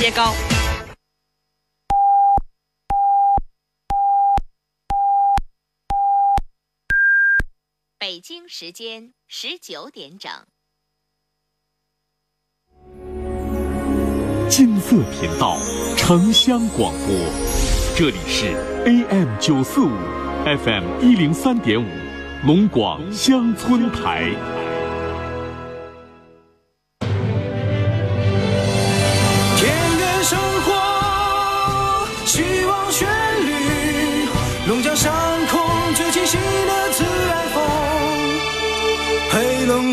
皆高。北京时间十九点整。金色频道，城乡广播，这里是 AM 九四五，FM 一零三点五，龙广乡村台。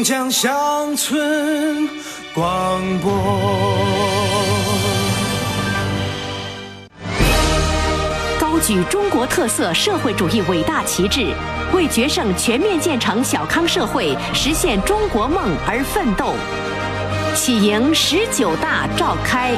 江乡村广播。高举中国特色社会主义伟大旗帜，为决胜全面建成小康社会、实现中国梦而奋斗。喜迎十九大召开。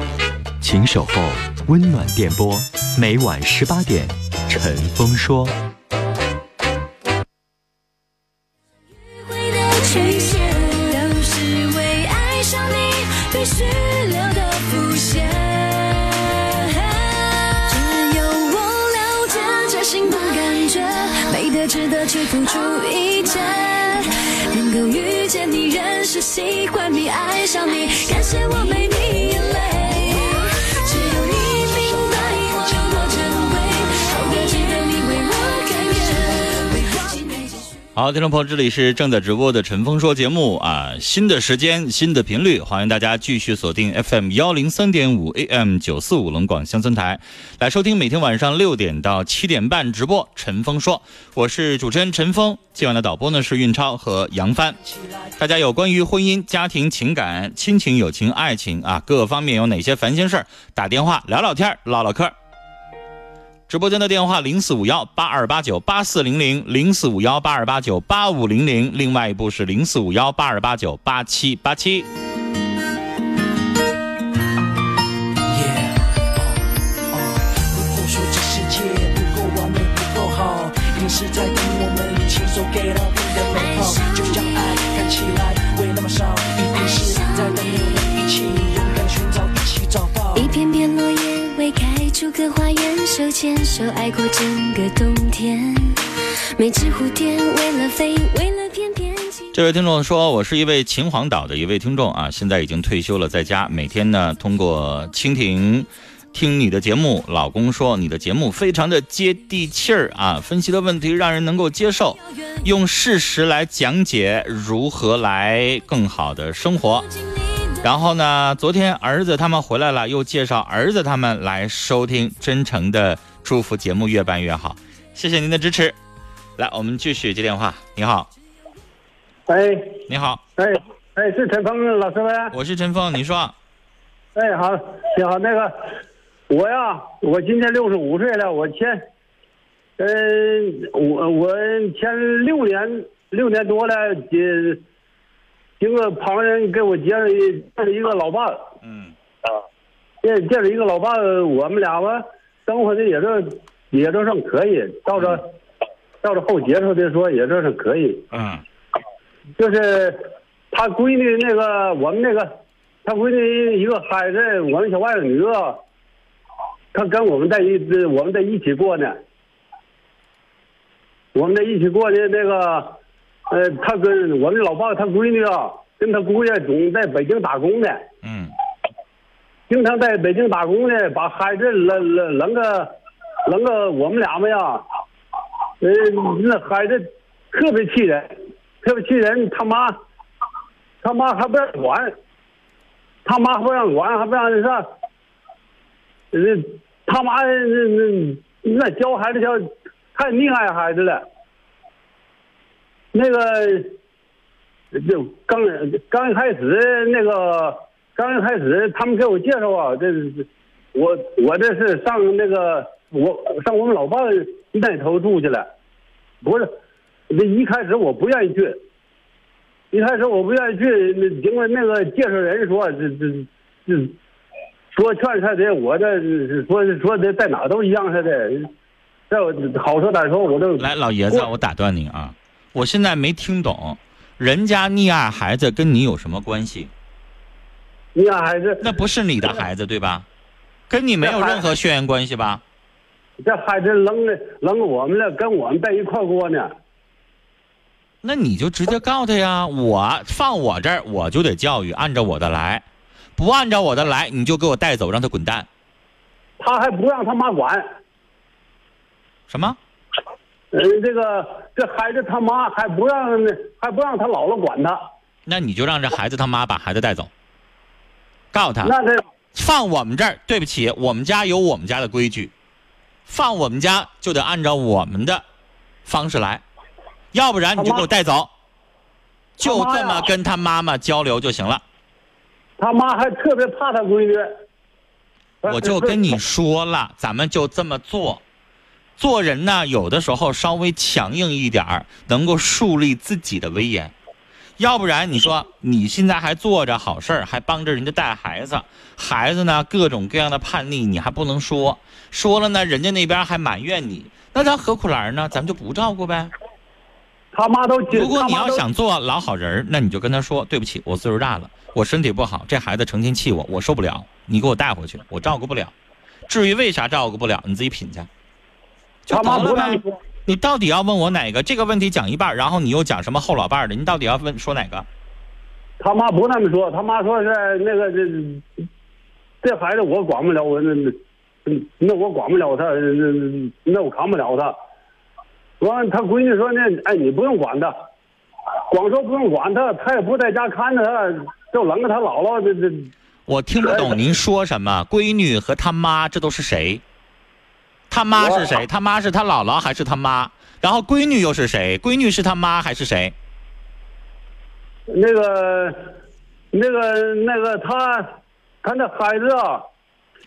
请守候温暖电波，每晚十八点，陈峰说。好，听众朋友，这里是正在直播的陈峰说节目啊，新的时间，新的频率，欢迎大家继续锁定 FM 幺零三点五 AM 九四五龙广乡村台，来收听每天晚上六点到七点半直播陈峰说，我是主持人陈峰，今晚的导播呢是运超和杨帆，大家有关于婚姻、家庭、情感、亲情、友情、爱情啊各方面有哪些烦心事儿，打电话聊聊天唠唠嗑。直播间的电话零四五幺八二八九八四零零零四五幺八二八九八五零零，另外一部是零四五幺八二八九八七八七。Yeah，如果说这世界不够完美不够好，一定是在等我们亲手给到你的美好。就像爱看起来会那么少，一定是在等我们一起勇敢寻找，一起找到。一片片落叶未开出个花园，手牵手爱过整个冬天。每只蝴蝶为了飞，为了翩翩起。这位听众说，我是一位秦皇岛的一位听众啊，现在已经退休了，在家每天呢通过蜻蜓听你的节目。老公说你的节目非常的接地气儿啊，分析的问题让人能够接受，用事实来讲解如何来更好的生活。然后呢，昨天儿子他们回来了，又介绍儿子他们来收听，真诚的祝福节目越办越好，谢谢您的支持。来，我们继续接电话。你好，喂你好，哎哎，是陈峰老师吗？我是陈峰，你说。哎，好，你好，那个我呀，我今年六十五岁了，我前，呃，我我前六年六年多了，呃，经过旁人给我介绍一介绍一个老伴，嗯啊，介介绍一个老伴，我们俩吧，生活的也都也都算可以，照着到着后结束的说，也都是可以。嗯就是他闺女那个，我们那个，他闺女一个孩子，我们小外甥女儿，他跟我们在一，我们在一起过呢。我们在一起过的那个，呃，他跟我们老爸他闺女啊，跟他姑爷总在北京打工呢，嗯。经常在北京打工呢，把孩子扔扔扔个扔个我们俩们呀，呃，那孩子特别气人，特别气人，他妈他妈还不让管，他妈还不让管，还不让那啥，呃，他妈那那那教孩子教太溺爱孩子了，那个就刚刚一开始那个刚一开始他们给我介绍啊，这是我我这是上那个我上我们老伴那头住去了，不是，那一开始我不愿意去，一开始我不愿意去，那因为那个介绍人说这这这说劝他的，我这说说的在哪都一样似的，这我好说歹说我都来，老爷子，我打断你啊，我现在没听懂，人家溺爱孩子跟你有什么关系？溺爱孩子，那不是你的孩子对吧？跟你没有任何血缘关系吧？这孩子扔了扔我们了，跟我们在一块过呢。那你就直接告他呀！我放我这儿，我就得教育，按照我的来，不按照我的来，你就给我带走，让他滚蛋。他还不让他妈管，什么？呃，这个这孩子他妈还不让还不让他姥姥管他，那你就让这孩子他妈把孩子带走，告诉他，那这放我们这儿，对不起，我们家有我们家的规矩，放我们家就得按照我们的方式来，要不然你就给我带走，就这么跟他妈妈交流就行了。他妈还特别怕他闺女。我就跟你说了，咱们就这么做。做人呢，有的时候稍微强硬一点儿，能够树立自己的威严。要不然你说你现在还做着好事儿，还帮着人家带孩子，孩子呢各种各样的叛逆，你还不能说，说了呢，人家那边还埋怨你，那咱何苦来呢？咱们就不照顾呗。他妈都如果你要想做老好人儿，那你就跟他说，对不起，我岁数大了，我身体不好，这孩子成天气我，我受不了，你给我带回去，我照顾不了。至于为啥照顾不了，你自己品去。就他妈不让你。说，你到底要问我哪个？这个问题讲一半，然后你又讲什么后老伴儿的？你到底要问说哪个？他妈不那么说，他妈说是那个这这孩子我管不了，我那那那我管不了他，那那我扛不了他。完，他闺女说那哎你不用管他，光说不用管他，他也不在家看着他，就扔给他姥姥这这。我听不懂您说什么。闺女和他妈，这都是谁？他妈是谁？他妈是他姥姥还是他妈？然后闺女又是谁？闺女是他妈还是谁？那个，那个，那个，他，他那孩子啊，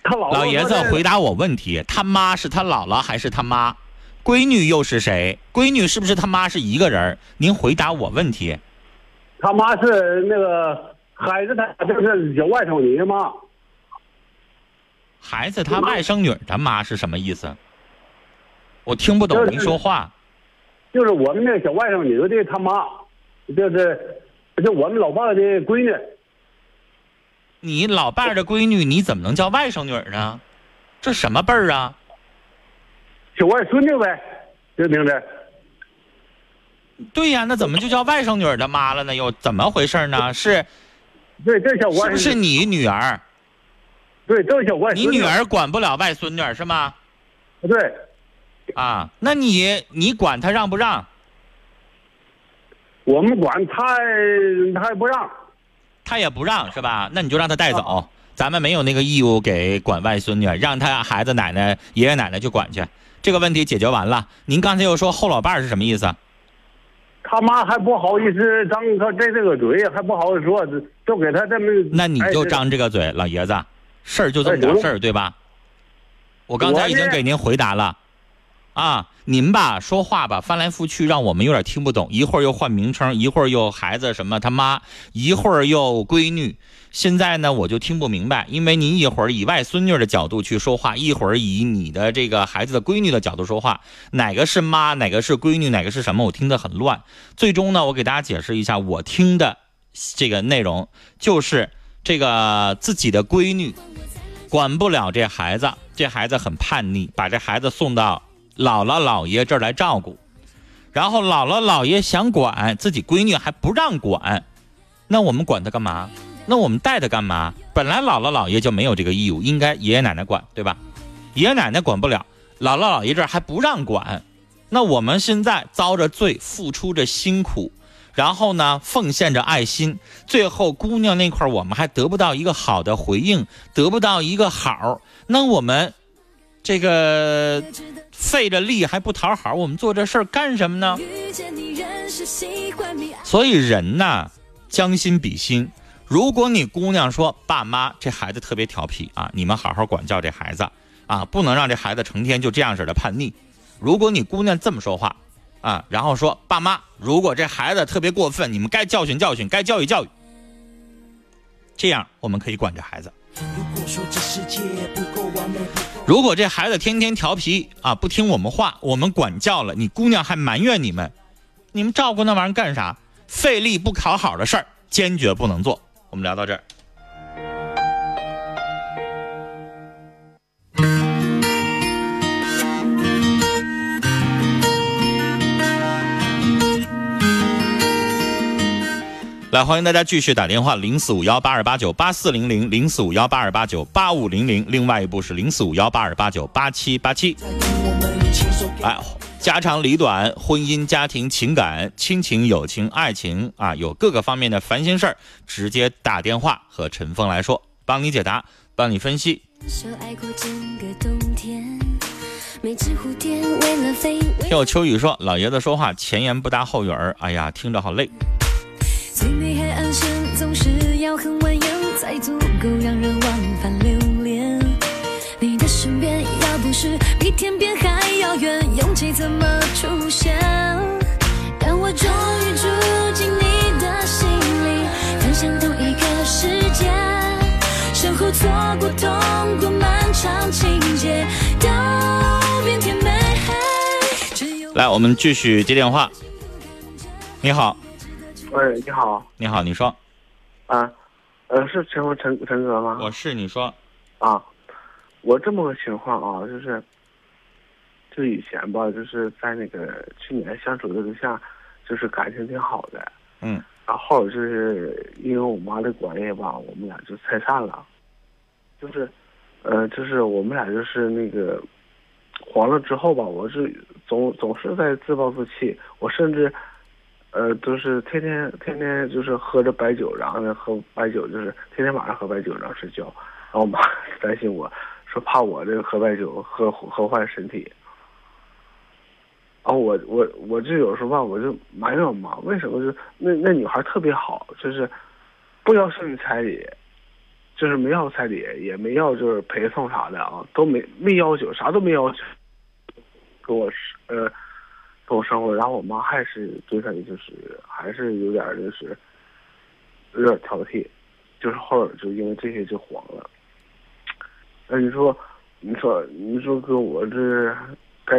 他姥姥老爷子回答我问题：他妈是他姥姥还是他妈？闺女又是谁？闺女是不是他妈是一个人儿？您回答我问题。他妈是那个孩子，他就是有外甥女嘛。孩子他外甥女儿他妈是什么意思？我听不懂您说话。就是我们那小外甥女的他妈，就是就我们老伴的闺女，你老伴的闺女，你怎么能叫外甥女呢？这什么辈儿啊？小外孙女呗，这名字。对呀，那怎么就叫外甥女儿的妈了呢？又怎么回事呢？是对，这小外是不是你女儿？对，这小外孙你女儿管不了外孙女是吗？对，啊，那你你管她让不让？我们管他，他也不让。她也不让是吧？那你就让她带走。咱们没有那个义务给管外孙女，让她孩子奶奶、爷爷奶奶去管去。这个问题解决完了。您刚才又说后老伴儿是什么意思？他妈还不好意思张他这这个嘴，还不好意思说，就给他这么。那你就哎张这个嘴，老爷子，事儿就这么点事儿，对吧？我刚才已经给您回答了，啊，您吧说话吧翻来覆去，让我们有点听不懂，一会儿又换名称，一会儿又孩子什么他妈，一会儿又闺女，现在呢我就听不明白，因为您一会儿以外孙女的角度去说话，一会儿以你的这个孩子的闺女的角度说话，哪个是妈，哪个是闺女，哪个是什么，我听得很乱。最终呢，我给大家解释一下，我听的这个内容就是这个自己的闺女管不了这孩子，这孩子很叛逆，把这孩子送到姥姥姥爷这儿来照顾，然后姥姥姥爷想管自己闺女还不让管，那我们管他干嘛？那我们带他干嘛？本来姥姥姥爷就没有这个义务，应该爷爷奶奶管，对吧？爷爷奶奶管不了，姥姥姥爷这儿还不让管，那我们现在遭着罪，付出着辛苦，然后呢，奉献着爱心，最后姑娘那块我们还得不到一个好的回应，得不到一个好，那我们这个费着力还不讨好，我们做这事儿干什么呢？所以人呐，将心比心。如果你姑娘说爸妈这孩子特别调皮啊，你们好好管教这孩子啊，不能让这孩子成天就这样式的叛逆。如果你姑娘这么说话啊，然后说爸妈，如果这孩子特别过分，你们该教训教训，该教育教育，这样我们可以管着孩子。如果这孩子天天调皮啊，不听我们话，我们管教了，你姑娘还埋怨你们，你们照顾那玩意儿干啥？费力不讨好的事儿，坚决不能做。我们聊到这儿。来，欢迎大家继续打电话，零四五幺八二八九八四零零，零四五幺八二八九八五零零，另外一部是零四五幺八二八九八七八七。哎，家长里短，婚姻、家庭、情感、亲情、友情、爱情啊，有各个方面的烦心事儿，直接打电话和陈峰来说，帮你解答，帮你分析。听我秋雨说，老爷子说话前言不搭后语儿，哎呀，听着好累。最美海岸线总是要很蜿蜒，才足够让人往返留恋。你的身边要不是比天边还遥远，勇气怎么出现？但我终于住进你的心里，分享同一个世界，身后错过痛过漫长情节，都变甜美。来，我们继续接电话。你好。喂，你好，你好，你说，啊，呃，是陈陈陈哥吗？我是，你说，啊，我这么个情况啊，就是，就以前吧，就是在那个去年相处的对象，就是感情挺好的，嗯，然后就是因为我妈的关系吧，我们俩就拆散了，就是，呃，就是我们俩就是那个黄了之后吧，我是总总是在自暴自弃，我甚至。呃，都是天天天天就是喝着白酒，然后呢喝白酒，就是天天晚上喝白酒，然后睡觉。然后我妈 担心我说怕我这个喝白酒喝喝坏身体。然后我我我就有时候吧，我就埋怨我妈，为什么就那那女孩特别好，就是不要送你彩礼，就是没要彩礼，也没要就是陪送啥的啊，都没没要求，啥都没要求，跟我呃。跟我生活，然后我妈还是对他就是还是有点就是有点挑剔，就是后来就因为这些就黄了。那你说，你说，你说哥，我这该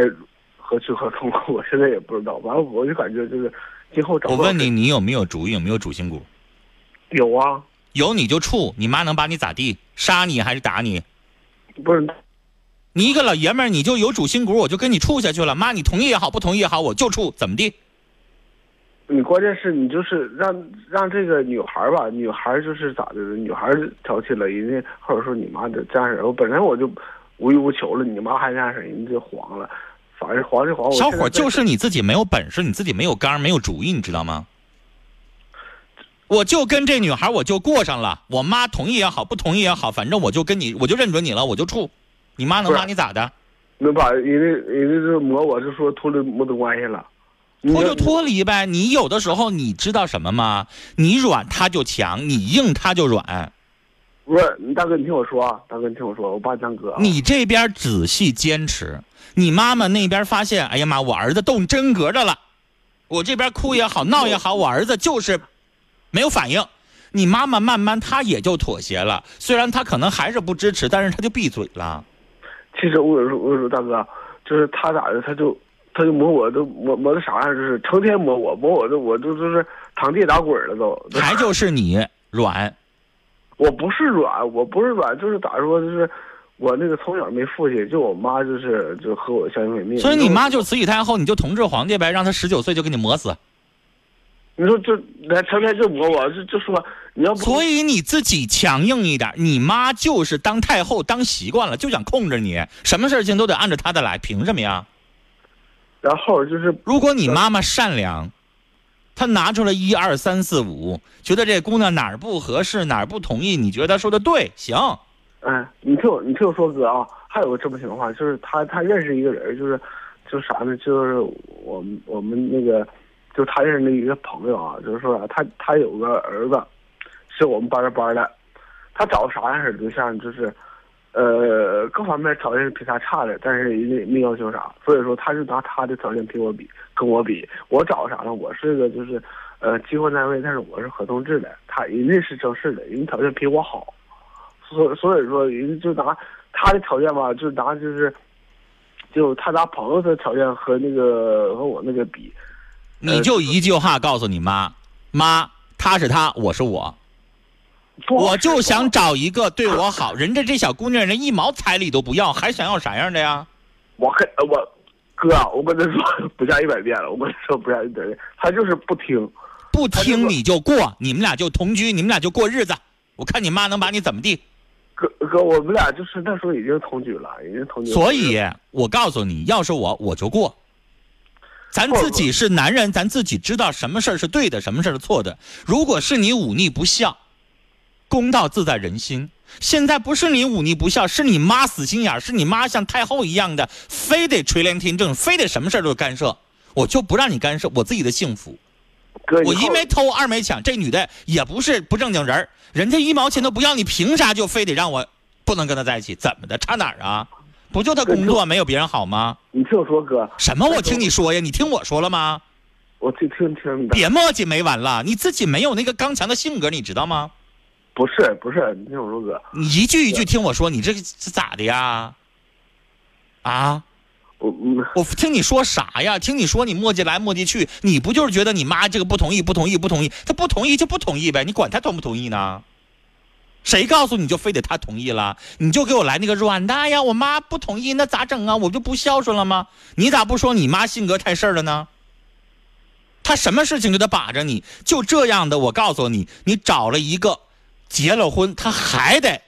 何去何从？我现在也不知道。完了，我就感觉就是今后找。我问你，你有没有主意？有没有主心骨？有啊。有你就处，你妈能把你咋地？杀你还是打你？不是。你一个老爷们儿，你就有主心骨，我就跟你处下去了。妈，你同意也好，不同意也好，我就处，怎么地？你关键是你就是让让这个女孩吧，女孩就是咋的？女孩挑起了，人家或者说你妈的这样式我本来我就无欲无求了，你妈还这样式人家就黄了，反正黄就黄。小伙就是你自己没有本事，你自己没有刚，没有主意，你知道吗？我就跟这女孩，我就过上了。我妈同意也好，不同意也好，反正我就跟你，我就认准你了，我就处。你妈能把你咋的？能把人家人家是磨我，是说脱离没得关系了，脱就脱离呗。你有的时候你知道什么吗？你软他就强，你硬他就软。不是，你大哥，你听我说啊，大哥，你听我说，我爸江哥。你这边仔细坚持，你妈妈那边发现，哎呀妈，我儿子动真格的了。我这边哭也好，闹也好，我儿子就是没有反应。你妈妈慢慢她也就妥协了，虽然她可能还是不支持，但是她就闭嘴了。其实我有时候我有时候大哥，就是他咋的，他就他就磨我都磨磨的啥样，就是成天磨我磨我，都我都就是躺地打滚了都。还就是你软，我不是软，我不是软，就是咋说，就是我那个从小没父亲，就我妈就是就和我相依为命。所以你妈就慈禧太后，你就同治皇帝呗，让他十九岁就给你磨死。你说这来成天就磨我，就就说你要不所以你自己强硬一点。你妈就是当太后当习惯了，就想控制你，什么事情都得按照她的来，凭什么呀？然后就是，如果你妈妈善良，她拿出来一二三四五，觉得这姑娘哪儿不合适，哪儿不同意，你觉得她说的对，行。哎，你听我，你听我说哥啊，还有个这么情况，就是他他认识一个人，就是就是啥呢？就是我们我们那个，就是他认识的一个朋友啊，就是说、啊、他他有个儿子，是我们班的班的，他找啥样式的对象？就是呃各方面条件比他差的，但是人家也没要求啥，所以说他就拿他的条件比我比，跟我比，我找啥呢？我是个就是呃机关单位，但是我是合同制的，他人家是正式的，人条件比我好。所所以说，人家就拿他的条件吧，就拿就是，就他拿朋友的条件和那个和我那个比，你就一句话告诉你妈，妈，他是他，我是我，我就想找一个对我好。人家这小姑娘，人一毛彩礼都不要，还想要啥样的呀？我跟我哥，我跟他说不下一百遍了，我跟他说不下一百遍，他就是不听，不听你就过，你们俩就同居，你们俩就过日子。我看你妈能把你怎么地？哥哥，我们俩就是那时候已经同居了，已经同居。所以，我告诉你，要是我，我就过。咱自己是男人，咱自己知道什么事儿是对的，什么事儿是错的。如果是你忤逆不孝，公道自在人心。现在不是你忤逆不孝，是你妈死心眼儿，是你妈像太后一样的，非得垂帘听政，非得什么事儿都干涉。我就不让你干涉我自己的幸福。哥，我一没偷，二没抢，这女的也不是不正经人儿，人家一毛钱都不要，你凭啥就非得让我不能跟她在一起？怎么的？差哪儿啊？不就她工作没有别人好吗？你听我说，哥。什么？我听你说呀？你听我说了吗？我听听听。别磨叽没完了，你自己没有那个刚强的性格，你知道吗？不是不是，你听我说，哥。你一句一句听我说，你这是咋的呀？啊？我我听你说啥呀？听你说你磨叽来磨叽去，你不就是觉得你妈这个不同意不同意不同意？她不同意就不同意呗，你管她同不同意呢？谁告诉你就非得她同意了？你就给我来那个软的呀！我妈不同意，那咋整啊？我就不孝顺了吗？你咋不说你妈性格太事儿了呢？她什么事情就得把着你，就这样的。我告诉你，你找了一个结了婚，他还得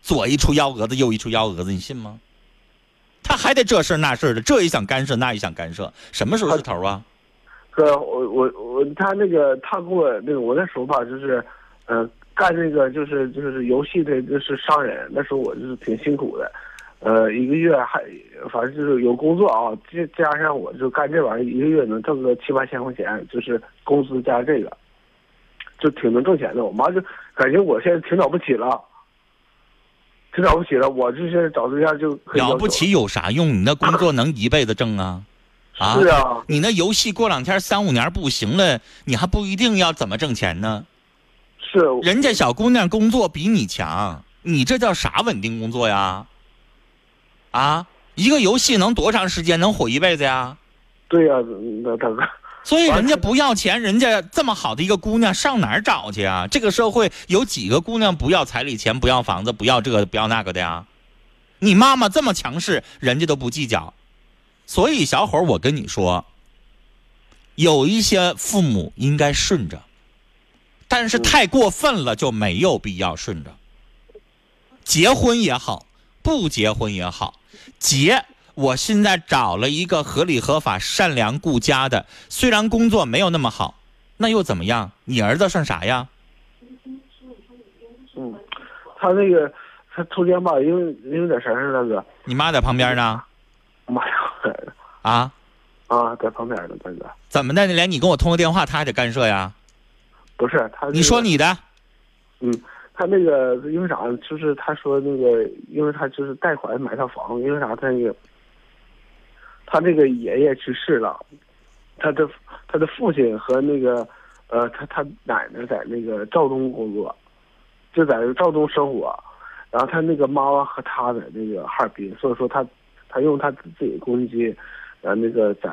左一出幺蛾子，右一出幺蛾子，你信吗？他还得这事那事的，这也想干涉，那也想干涉，什么时候是头啊？哥，我我我，他那个他给我那个，我那时候吧，就是，呃，干那个就是就是游戏的，就是商人。那时候我就是挺辛苦的，呃，一个月还反正就是有工作啊，加加上我就干这玩意儿，一个月能挣个七八千块钱，就是工资加这个，就挺能挣钱的。我妈就感觉我现在挺了不起了。挺了不起了，我就是找对象就了不起有啥用？你那工作能一辈子挣啊？啊，是啊，你那游戏过两天三五年不行了，你还不一定要怎么挣钱呢？是，人家小姑娘工作比你强，你这叫啥稳定工作呀？啊，一个游戏能多长时间？能火一辈子呀？对呀、那大哥。所以人家不要钱，人家这么好的一个姑娘上哪儿找去啊？这个社会有几个姑娘不要彩礼钱、不要房子、不要这个、不要那个的呀？你妈妈这么强势，人家都不计较。所以小伙儿，我跟你说，有一些父母应该顺着，但是太过分了就没有必要顺着。结婚也好，不结婚也好，结。我现在找了一个合理合法、善良顾家的，虽然工作没有那么好，那又怎么样？你儿子算啥呀？嗯，他那个他抽烟吧，因为因为点啥事，大哥。你妈在旁边呢？妈呀！啊啊，在旁边呢，大哥。怎么的？连你跟我通个电话，他还得干涉呀？不是他、那个。你说你的。嗯，他那个因为啥？就是他说那个，因为他就是贷款买套房，因为啥？他那个。他那个爷爷去世了，他的他的父亲和那个呃他他奶奶在那个肇东工作，就在肇东生活，然后他那个妈妈和他在那个哈尔滨，所以说他他用他自己的公积金，呃那个在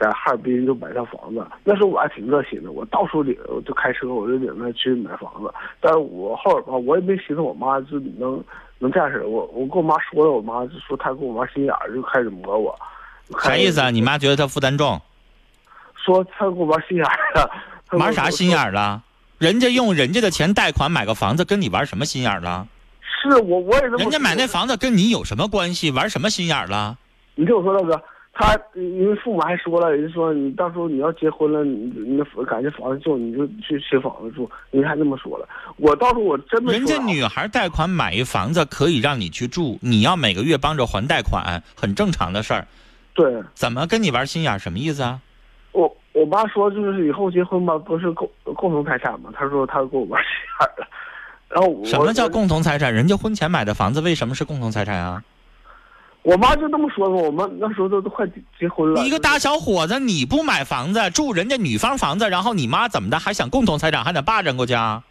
在哈尔滨就买套房子。那时候我还挺热心的，我到处领，我就开车我就领他去买房子。但是我后边吧，我也没寻思我妈就能。能这样式，我我跟我妈说了，我妈就说她跟我玩心眼儿，就开始磨我。啥意思啊？你妈觉得她负担重？说她跟我玩心眼儿了。玩啥心眼？儿了？人家用人家的钱贷款买个房子，跟你玩什么心眼儿了？是我我也。人家买那房子跟你有什么关系？玩什么心眼儿了？你听我说，大哥，他因为父母还说了，人家说你到时候你要结婚了，你你那感觉房子旧，你就去新房子住，人家还这么说了。我到时候我真没人家啊女孩贷款买一房子可以让你去住，你要每个月帮着还贷款，很正常的事儿。对怎么跟你玩心眼儿？什么意思啊？我我妈说就是以后结婚吧，不是共共同财产嘛？她说她跟我玩心眼儿了。然后我什么叫共同财产？人家婚前买的房子为什么是共同财产啊？我妈就这么说的，我们那时候都都快结结婚了。你一个大小伙子，你不买房子住人家女方房子，然后你妈怎么的还想共同财产，还得霸占过去啊？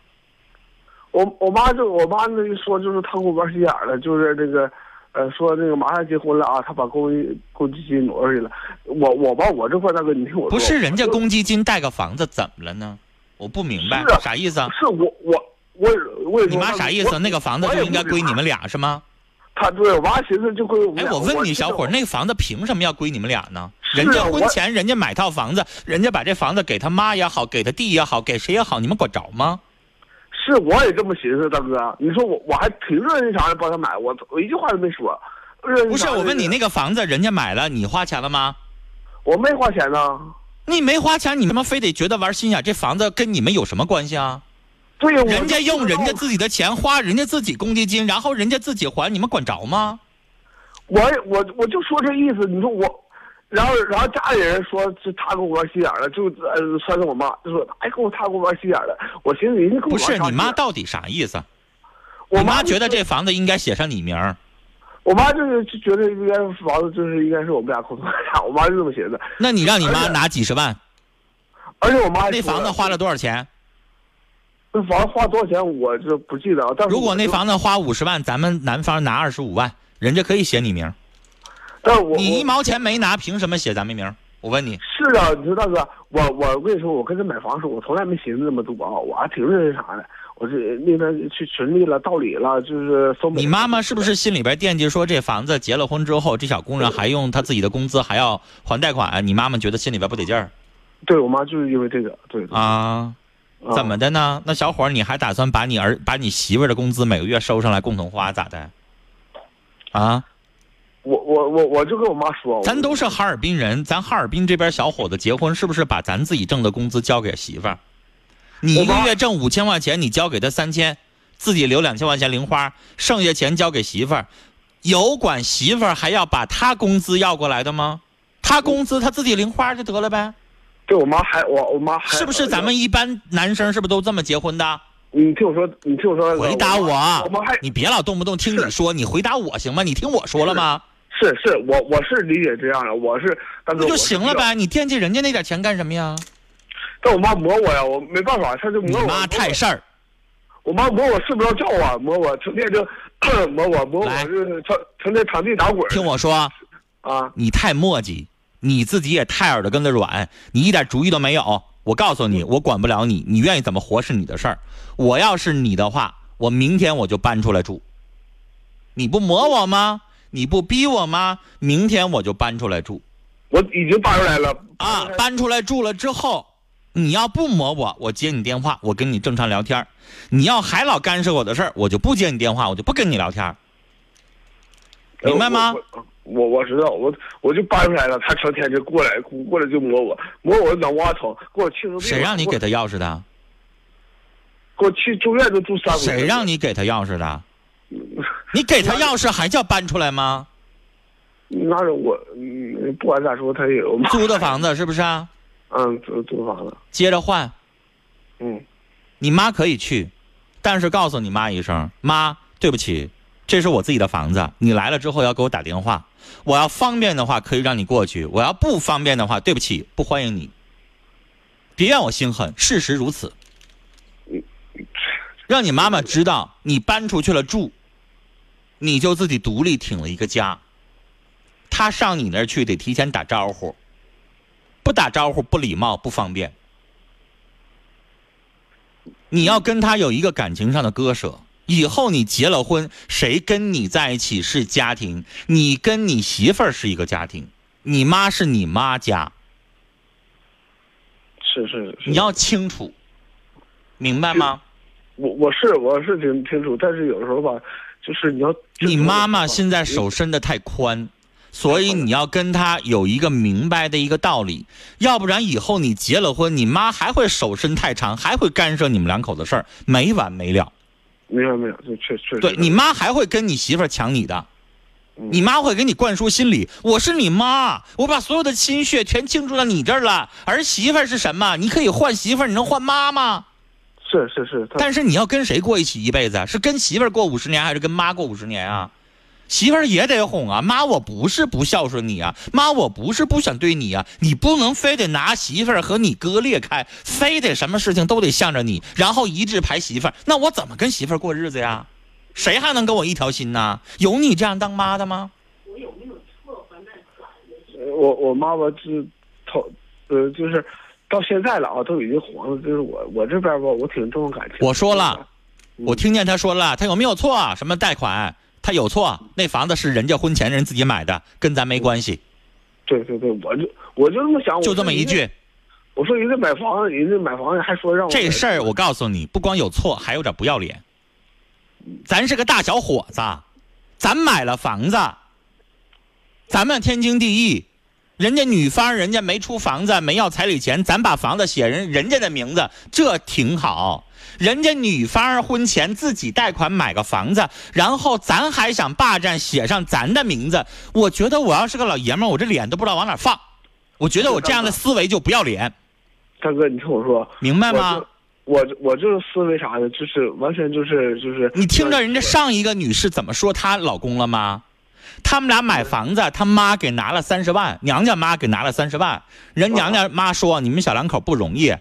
我我妈就我妈那一说就是她给我玩心眼了，就是这个，呃，说那个马上结婚了啊，她把公积公积金挪出去了。我我吧，我这块大哥，你听我说，不是人家公积金贷个房子怎么了呢？我不明白啊啥意思啊？是我我我我也你妈啥意思？那个房子就应该归你们。俩是吗？他对我妈寻思就归我们哎，我问你，小伙，那个房子凭什么要归你们俩呢？人家婚前人家买套房子，人家把这房子给他妈也好，给他弟也好，给谁也好，你们管着吗？是我也这么寻思，大哥，你说我我还挺热心肠的帮他买，我我一句话都没说。不是，我问你，那个房子人家买了，你花钱了吗？我没花钱呢。你没花钱，你他妈非得觉得玩心眼？这房子跟你们有什么关系啊？人家用人家自己的钱花人家自己公积金，然后人家自己还，你们管着吗？我我我就说这意思，你说我，然后然后家里人说是他跟我玩心眼了，就呃算是我妈就说哎跟我他跟我玩心眼了，我寻思人家跟我不是你妈到底啥意思？我妈就觉得这房子应该写上你名儿，我妈就是就觉得应该房子就是应该是我们俩共同财产，我妈就这么寻思。那你让你妈拿几十万，而且我妈那房子花了多少钱？那房子花多少钱我这不记得了，但是如果那房子花五十万，咱们男方拿二十五万，人家可以写你名儿。但我你一毛钱没拿，凭什么写咱们名？我问你，是啊，你说大哥，我我跟你说，我跟他买房时候，我从来没寻思那么多啊，我还挺认识啥的。我这那边去群里了，道理了，就是搜。你妈妈是不是心里边惦记说这房子结了婚之后，这小工人还用她自己的工资还要还贷款？你妈妈觉得心里边不得劲儿对我妈就是因为这个，对对。啊？啊怎么的呢？那小伙儿，你还打算把你儿把你媳妇儿的工资每个月收上来共同花咋的？啊？我我我我就跟我妈说，咱都是哈尔滨人，咱哈尔滨这边小伙子结婚是不是把咱自己挣的工资交给媳妇儿？你一个月挣五千块钱，你交给他三千，自己留两千块钱零花，剩下钱交给媳妇儿。有管媳妇儿还要把他工资要过来的吗？他工资他自己零花就得了呗，对我妈还我我妈还是不是？咱们一般男生是不是都这么结婚的？你听我说，你听我说，回答我我妈还，你别老动不动听你说，你回答我行吗？你听我说了吗？是是，我我是理解这样的，我是大哥那就行了呗，你惦记人家那点钱干什么呀？但我妈磨我呀，我没办法，她就磨我。妈太事儿。我妈磨我睡不着觉啊，磨我成天就 磨我磨我来就是成成天躺地打滚。听我说，啊，你太磨叽，你自己也太耳朵根子软，你一点主意都没有。我告诉你，我管不了你，你愿意怎么活是你的事儿。我要是你的话，我明天我就搬出来住。你不磨我吗？你不逼我吗？明天我就搬出来住。我已经搬出来了啊，搬出来住了之后，你要不磨我，我接你电话，我跟你正常聊天儿你要还老干涉我的事儿，我就不接你电话，我就不跟你聊天儿明白吗？我我我知道，我我就搬出来了，他成天就过来过来就摸我，摸我脑瓜疼，给我气成。谁让你给他钥匙的？给我去住院都住三个月。谁让你给他钥匙的？你给他钥匙还叫搬出来吗？那是我，嗯，不管咋说，他也有租的房子是不是啊？嗯，租租房子。接着换。嗯。你妈可以去，但是告诉你妈一声，妈，对不起，这是我自己的房子，你来了之后要给我打电话。我要方便的话可以让你过去，我要不方便的话，对不起，不欢迎你。别让我心狠，事实如此。让你妈妈知道，你搬出去了住，你就自己独立挺了一个家。他上你那儿去得提前打招呼，不打招呼不礼貌不方便。你要跟他有一个感情上的割舍。以后你结了婚，谁跟你在一起是家庭？你跟你媳妇儿是一个家庭，你妈是你妈家。是是是，你要清楚，明白吗？我我是我是挺清楚，但是有时候吧，就是你要你妈妈现在手伸的太宽，所以你要跟她有一个明白的一个道理，要不然以后你结了婚，你妈还会手伸太长，还会干涉你们两口子事儿，没完没了。没有没有，这确确实对你妈还会跟你媳妇抢你的，嗯你妈会给你灌输心理，我是你妈，我把所有的心血全倾注到你这儿了。儿媳妇是什么？你可以换媳妇，你能换妈吗？是是是，但是你要跟谁过一起一辈子啊？是跟媳妇过五十年，还是跟妈过五十年啊？媳妇儿也得哄啊，妈，我不是不孝顺你啊，妈，我不是不想对你啊，你不能非得拿媳妇儿和你割裂开，非得什么事情都得向着你，然后一致排媳妇儿，那我怎么跟媳妇儿过日子呀？谁还能跟我一条心呢？有你这样当妈的吗？我我妈妈是头呃就是到现在了啊，都已经黄了，就是我我这边吧，我挺重感情。我说了，我听见他说了，他有没有错？什么贷款？他有错，那房子是人家婚前人自己买的，跟咱没关系。对对对，我就我就这么想，就这么一句。我说人家买房，人家买房还说让我这事儿，我告诉你，不光有错，还有点不要脸。咱是个大小伙子，咱买了房子，咱们天经地义。人家女方人家没出房子，没要彩礼钱，咱把房子写人人家的名字，这挺好。人家女方婚前自己贷款买个房子，然后咱还想霸占写上咱的名字，我觉得我要是个老爷们儿，我这脸都不知道往哪放。我觉得我这样的思维就不要脸。大哥，你听我说，明白吗？我我这个思维啥的，就是完全就是就是。你听着人家上一个女士怎么说她老公了吗？他们俩买房子，他妈给拿了三十万，娘家妈给拿了三十万。人娘家妈说：“你们小两口不容易，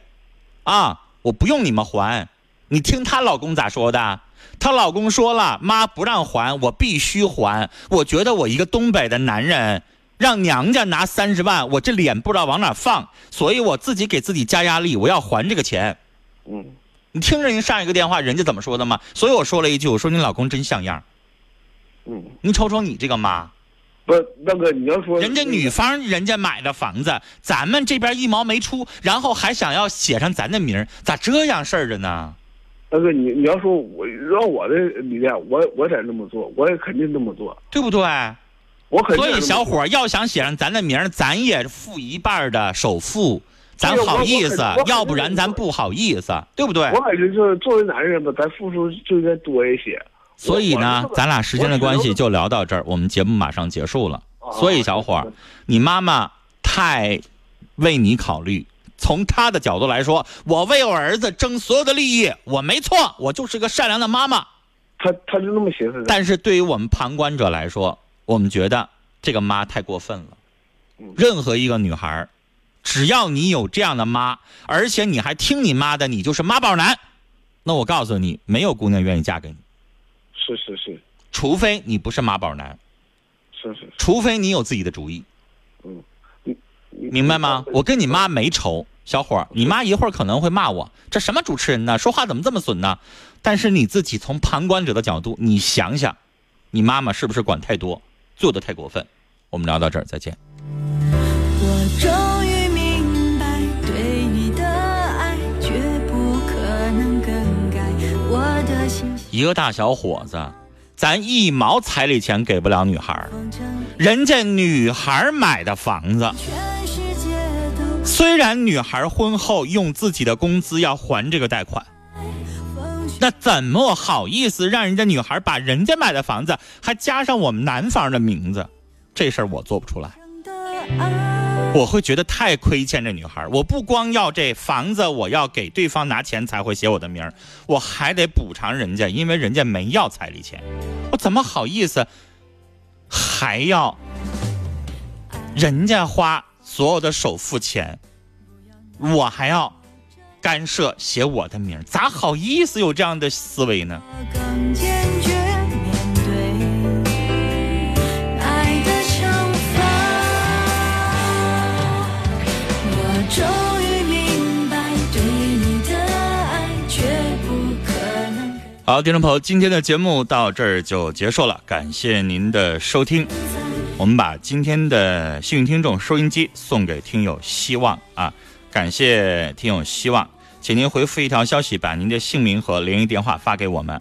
啊，我不用你们还。”你听她老公咋说的？她老公说了：“妈不让还，我必须还。我觉得我一个东北的男人，让娘家拿三十万，我这脸不知道往哪放，所以我自己给自己加压力，我要还这个钱。”嗯，你听着人上一个电话人家怎么说的吗？所以我说了一句：“我说你老公真像样。”嗯，你瞅瞅你这个妈，不，那个，你要说人家女方人家买的房子，咱们这边一毛没出，然后还想要写上咱的名，咋这样事儿的呢？大哥，你你要说我让我的理念，我我得这么做，我也肯定这么做，对不对？我肯定。所以小伙要想写上咱的名儿，咱也付一半的首付，咱好意思，要不然咱不好意思，对不对？我感觉就是作为男人吧，咱付出就应该多一些。所以呢，咱俩时间的关系就聊到这儿，我们节目马上结束了。所以小伙儿，你妈妈太为你考虑，从他的角度来说，我为我儿子争所有的利益，我没错，我就是个善良的妈妈。他他就那么寻思。但是对于我们旁观者来说，我们觉得这个妈太过分了。任何一个女孩，只要你有这样的妈，而且你还听你妈的，你就是妈宝男。那我告诉你，没有姑娘愿意嫁给你。是是是，除非你不是妈宝男，是是，除非你有自己的主意，嗯，明白吗？我跟你妈没仇，小伙儿，你妈一会儿可能会骂我，这什么主持人呢？说话怎么这么损呢？但是你自己从旁观者的角度，你想想，你妈妈是不是管太多，做的太过分？我们聊到这儿，再见。我终于明白，对你的爱绝不可能更改我的心。一个大小伙子，咱一毛彩礼钱给不了女孩人家女孩买的房子，虽然女孩婚后用自己的工资要还这个贷款，那怎么好意思让人家女孩把人家买的房子还加上我们男方的名字？这事儿我做不出来，我会觉得太亏欠这女孩。我不光要这房子，我要给对方拿钱才会写我的名儿，我还得补偿人家，因为人家没要彩礼钱，我怎么好意思还要人家花所有的首付钱，我还要干涉写我的名儿？咋好意思有这样的思维呢？更坚决面对爱的惩罚。我终于明白，对你的爱绝不可能。好，听众朋友，今天的节目到这儿就结束了，感谢您的收听。我们把今天的幸运听众收音机送给听友希望啊，感谢听友希望，请您回复一条消息，把您的姓名和联系电话发给我们。